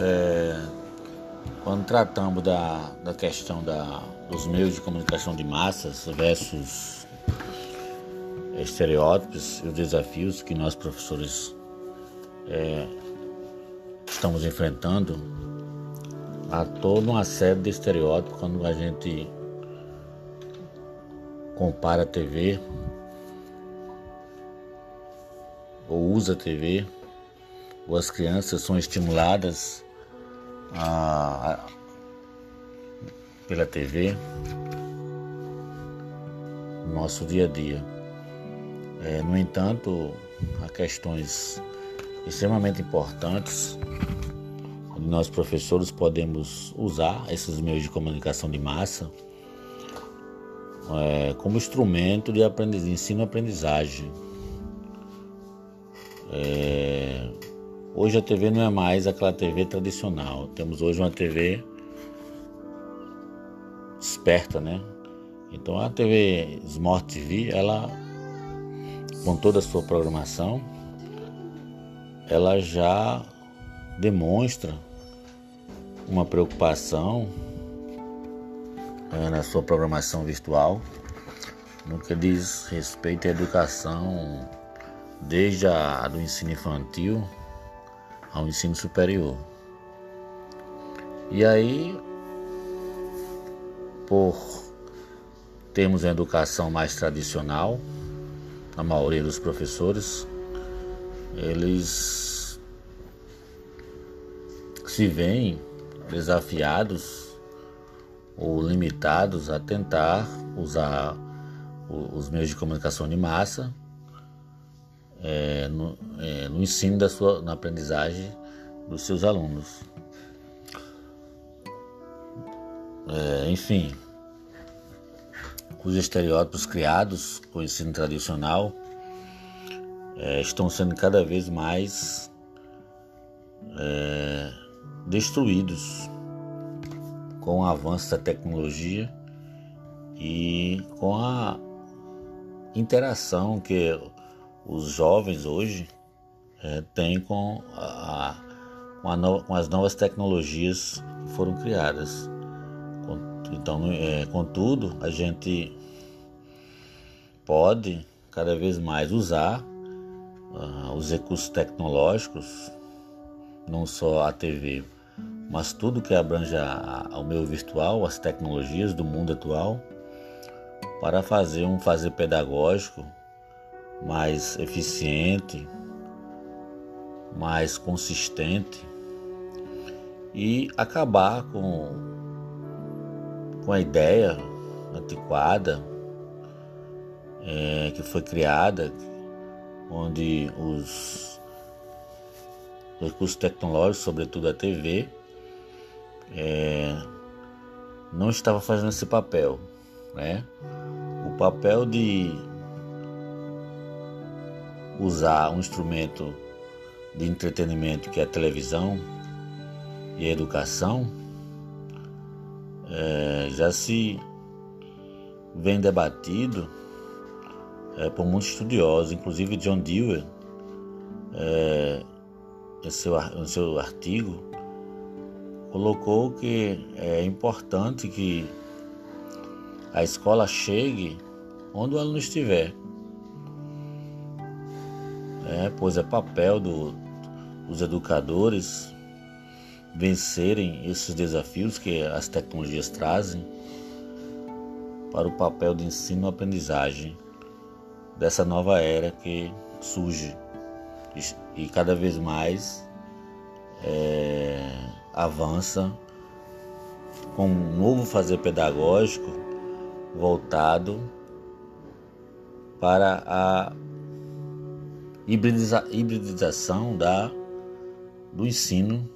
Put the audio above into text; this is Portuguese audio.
É, quando tratamos da, da questão da, dos meios de comunicação de massas versus estereótipos e os desafios que nós professores é, estamos enfrentando, há toda uma série de estereótipos quando a gente compara a TV ou usa a TV, ou as crianças são estimuladas a, pela TV no nosso dia a dia. É, no entanto, há questões extremamente importantes onde nós professores podemos usar esses meios de comunicação de massa é, como instrumento de ensino-aprendizagem. É, hoje a TV não é mais aquela TV tradicional. Temos hoje uma TV esperta, né? Então a TV Smart TV, ela com toda a sua programação, ela já demonstra uma preocupação é, na sua programação virtual no que diz respeito à educação desde a do ensino infantil ao ensino superior. E aí, por termos uma educação mais tradicional, a maioria dos professores, eles se veem desafiados ou limitados a tentar usar os meios de comunicação de massa é, no, é, no, ensino da sua, na aprendizagem dos seus alunos. É, enfim, os estereótipos criados com o ensino tradicional é, estão sendo cada vez mais é, destruídos com o avanço da tecnologia e com a interação que os jovens hoje é, têm com, a, com, a no, com, as novas tecnologias que foram criadas. Então, é, contudo, a gente pode cada vez mais usar uh, os recursos tecnológicos, não só a TV, mas tudo que abrange ao meio virtual, as tecnologias do mundo atual, para fazer um fazer pedagógico mais eficiente, mais consistente e acabar com, com a ideia antiquada é, que foi criada, onde os recursos tecnológicos, sobretudo a TV, é, não estava fazendo esse papel, né? O papel de usar um instrumento de entretenimento que é a televisão e a educação é, já se vem debatido é, por muitos estudiosos, inclusive John Dewey, é, em, seu, em seu artigo, colocou que é importante que a escola chegue onde o aluno estiver. Pois é papel do, dos educadores vencerem esses desafios que as tecnologias trazem para o papel de ensino-aprendizagem dessa nova era que surge. E, e cada vez mais é, avança com um novo fazer pedagógico voltado para a hibridiza, hibridização da, do ensino